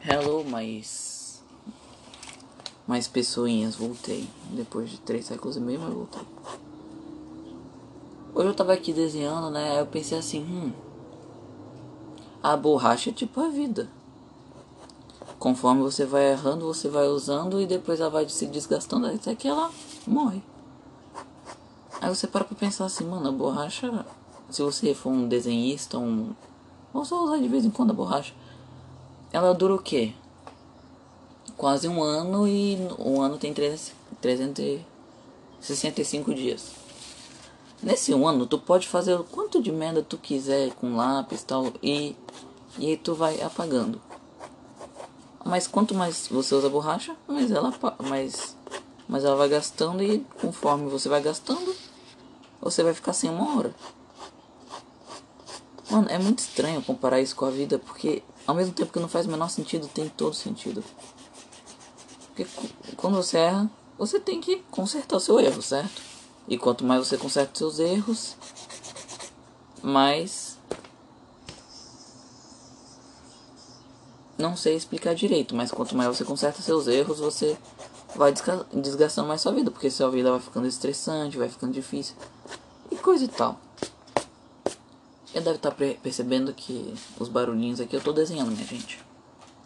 Hello, mais. Mais pessoinhas, voltei. Depois de três séculos e meio, mas voltei. Hoje eu tava aqui desenhando, né? Eu pensei assim, hum. A borracha é tipo a vida. Conforme você vai errando, você vai usando e depois ela vai se desgastando até que ela morre. Aí você para pra pensar assim, mano, a borracha. Se você for um desenhista, um. Ou só usar de vez em quando a borracha ela dura o quê? Quase um ano e um ano tem 365 dias. Nesse um ano tu pode fazer o quanto de merda tu quiser com lápis tal e e tu vai apagando. Mas quanto mais você usa borracha, mais ela mais mais ela vai gastando e conforme você vai gastando, você vai ficar sem uma hora. Mano, é muito estranho comparar isso com a vida, porque ao mesmo tempo que não faz o menor sentido, tem todo sentido. Porque quando você erra, você tem que consertar o seu erro, certo? E quanto mais você conserta seus erros, mais. Não sei explicar direito, mas quanto mais você conserta seus erros, você vai desgastando mais sua vida, porque sua vida vai ficando estressante, vai ficando difícil e coisa e tal. Eu deve estar tá percebendo que os barulhinhos aqui eu estou desenhando, minha gente.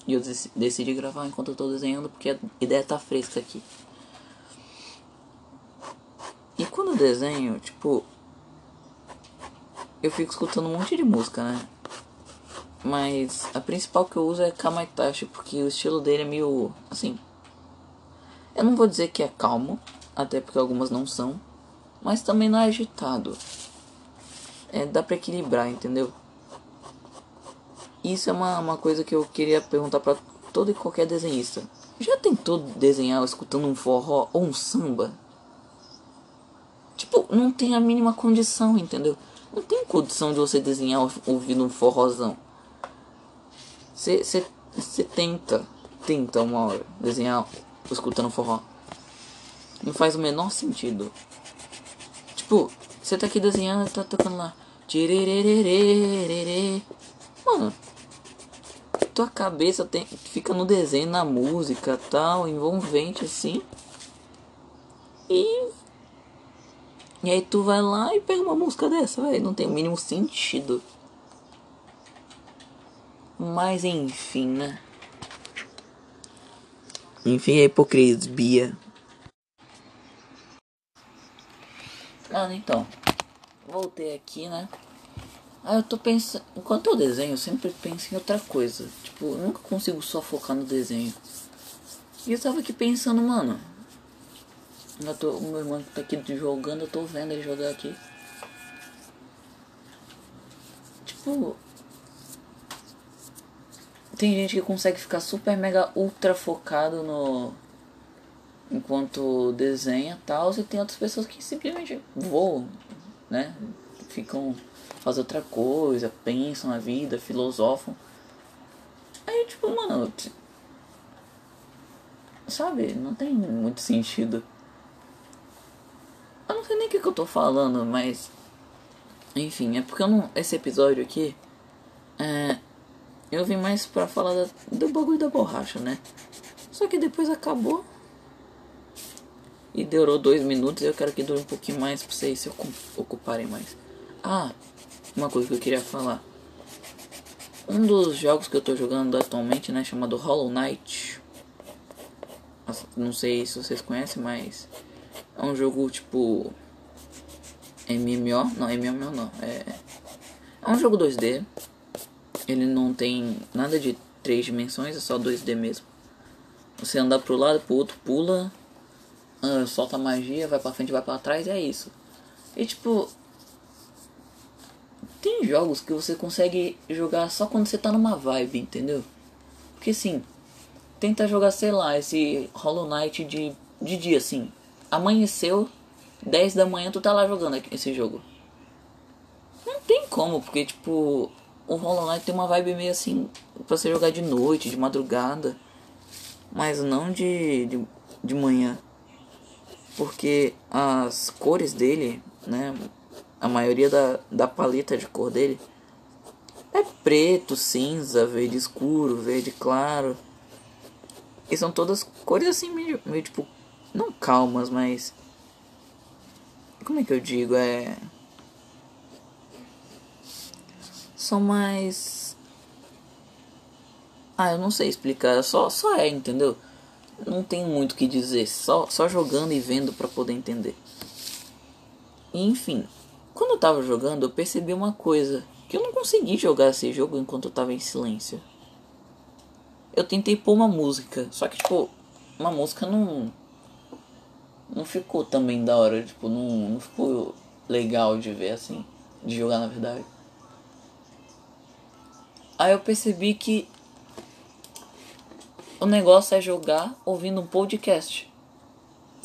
E eu decidi gravar enquanto eu estou desenhando porque a ideia tá fresca aqui. E quando eu desenho, tipo, eu fico escutando um monte de música, né? Mas a principal que eu uso é Kamaitachi, porque o estilo dele é meio assim. Eu não vou dizer que é calmo, até porque algumas não são, mas também não é agitado é, dá pra equilibrar, entendeu? Isso é uma, uma coisa que eu queria perguntar pra todo e qualquer desenhista. Já tentou desenhar escutando um forró ou um samba? Tipo, não tem a mínima condição, entendeu? Não tem condição de você desenhar ouvindo um forrozão. Você tenta, tenta uma hora desenhar escutando forró. Não faz o menor sentido. Tipo, você tá aqui desenhando, tá tocando lá. Mano, tua cabeça tem, fica no desenho, na música tal, envolvente assim. E. E aí tu vai lá e pega uma música dessa, velho. Não tem o mínimo sentido. Mas enfim, né? Enfim, a hipocrisia. Mano, então voltei aqui, né? Aí eu tô pensando. Enquanto eu desenho, eu sempre penso em outra coisa. Tipo, eu nunca consigo só focar no desenho. E eu tava aqui pensando, mano. Eu tô, o meu irmão tá aqui jogando, eu tô vendo ele jogar aqui. Tipo. Tem gente que consegue ficar super mega ultra focado no. Enquanto desenha tal. E tem outras pessoas que simplesmente voam né? Ficam fazem outra coisa, pensam na vida, filosofam. Aí tipo, mano, sabe, não tem muito sentido. Eu não sei nem o que, que eu tô falando, mas enfim, é porque eu não, esse episódio aqui é, eu vim mais pra falar da, do bagulho da borracha, né? Só que depois acabou e durou dois minutos. Eu quero que dure um pouquinho mais pra vocês se ocuparem mais. Ah, uma coisa que eu queria falar. Um dos jogos que eu tô jogando atualmente, né, chamado Hollow Knight. Não sei se vocês conhecem, mas é um jogo tipo MMO, não, MMO não, é é um jogo 2D. Ele não tem nada de três dimensões, é só 2D mesmo. Você anda pro lado, pro outro pula ah, solta magia, vai pra frente, vai pra trás, é isso. E tipo. Tem jogos que você consegue jogar só quando você tá numa vibe, entendeu? Porque assim, tenta jogar, sei lá, esse Hollow Knight de, de dia assim. Amanheceu, 10 da manhã tu tá lá jogando esse jogo. Não tem como, porque tipo, o Hollow Knight tem uma vibe meio assim pra você jogar de noite, de madrugada. Mas não de, de, de manhã porque as cores dele, né, a maioria da, da paleta de cor dele é preto, cinza, verde escuro, verde claro. E são todas cores assim meio, meio tipo. Não calmas, mas. Como é que eu digo? É. São mais. Ah, eu não sei explicar. Só, só é, entendeu? Não tem muito o que dizer. Só, só jogando e vendo para poder entender. Enfim, quando eu tava jogando, eu percebi uma coisa. Que eu não consegui jogar esse jogo enquanto eu tava em silêncio. Eu tentei pôr uma música. Só que, tipo, uma música não. Não ficou também da hora. Tipo, não, não ficou legal de ver assim. De jogar na verdade. Aí eu percebi que o negócio é jogar ouvindo um podcast.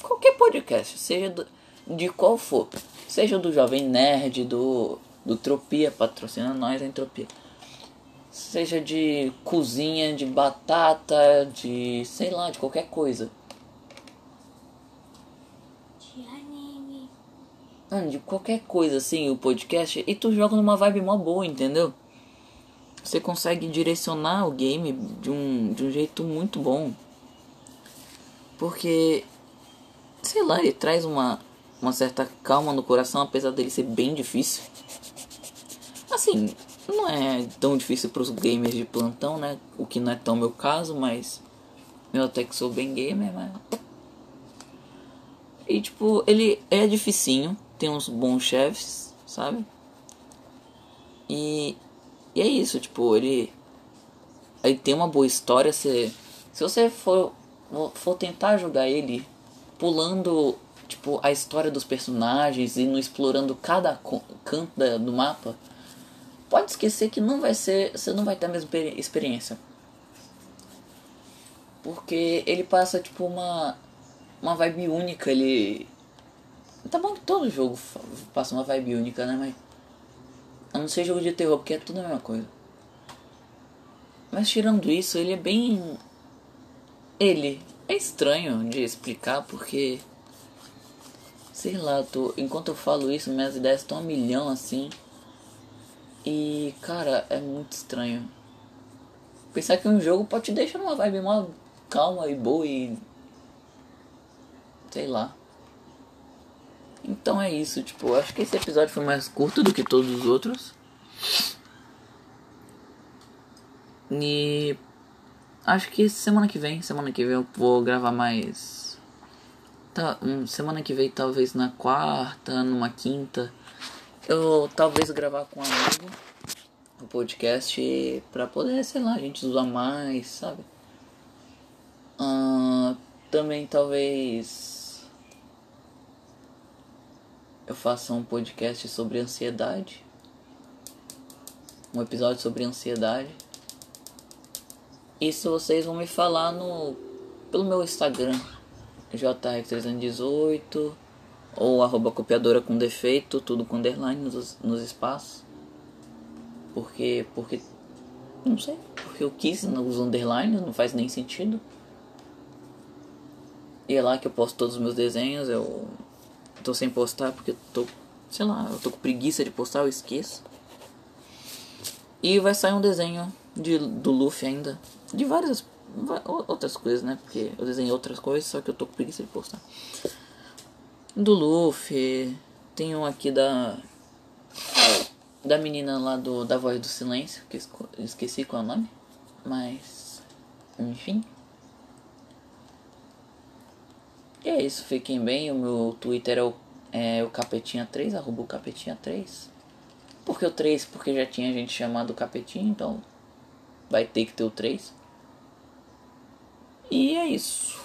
Qualquer podcast, seja do, de qual for. Seja do Jovem Nerd, do, do Tropia, patrocina nós a Entropia. Seja de cozinha, de batata, de sei lá, de qualquer coisa. De anime. Mano, de qualquer coisa assim, o podcast. E tu joga numa vibe mó boa, entendeu? Você consegue direcionar o game de um, de um jeito muito bom. Porque, sei lá, ele traz uma, uma certa calma no coração, apesar dele ser bem difícil. Assim, não é tão difícil para os gamers de plantão, né? O que não é tão meu caso, mas eu até que sou bem gamer, mas. E tipo, ele é dificinho, tem uns bons chefes, sabe? E, e é isso, tipo, ele. Aí tem uma boa história, se, se você for, for tentar jogar ele pulando tipo, a história dos personagens e não explorando cada canto da, do mapa, pode esquecer que não vai ser, você não vai ter a mesma experiência. Porque ele passa tipo uma uma vibe única, ele Tá bom que todo jogo passa uma vibe única, né, mas a não ser jogo de terror, porque é tudo a mesma coisa. Mas tirando isso, ele é bem ele é estranho de explicar porque Sei lá, tô, enquanto eu falo isso, minhas ideias estão a milhão assim. E, cara, é muito estranho. Pensar que um jogo pode te deixar numa vibe mó calma e boa e. Sei lá. Então é isso, tipo, acho que esse episódio foi mais curto do que todos os outros. E acho que semana que vem, semana que vem eu vou gravar mais Tá, um, semana que vem, talvez na quarta, numa quinta, eu talvez gravar com um amigo o podcast pra poder, sei lá, a gente usar mais, sabe? Uh, também talvez eu faça um podcast sobre ansiedade. Um episódio sobre ansiedade. Isso vocês vão me falar no pelo meu Instagram JR318 ou arroba copiadora com defeito, tudo com underline nos, nos espaços. Porque, porque, não sei, porque eu quis os underlines, não faz nem sentido. E é lá que eu posto todos os meus desenhos, eu tô sem postar porque eu tô, sei lá, eu tô com preguiça de postar, eu esqueço. E vai sair um desenho de, do Luffy ainda, de várias outras coisas, né? Porque eu desenhei outras coisas, só que eu tô com preguiça de postar. Do Luffy, tem um aqui da. Da menina lá do da Voz do Silêncio, que esqueci qual é o nome. Mas. Enfim. E é isso, fiquem bem. O meu Twitter é o, é o Capetinha3, arroba o Capetinha3. Por que o 3? Porque já tinha gente chamado Capetinha, então vai ter que ter o 3. E é isso.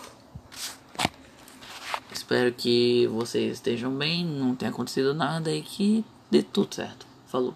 Espero que vocês estejam bem, não tenha acontecido nada e que dê tudo certo. Falou.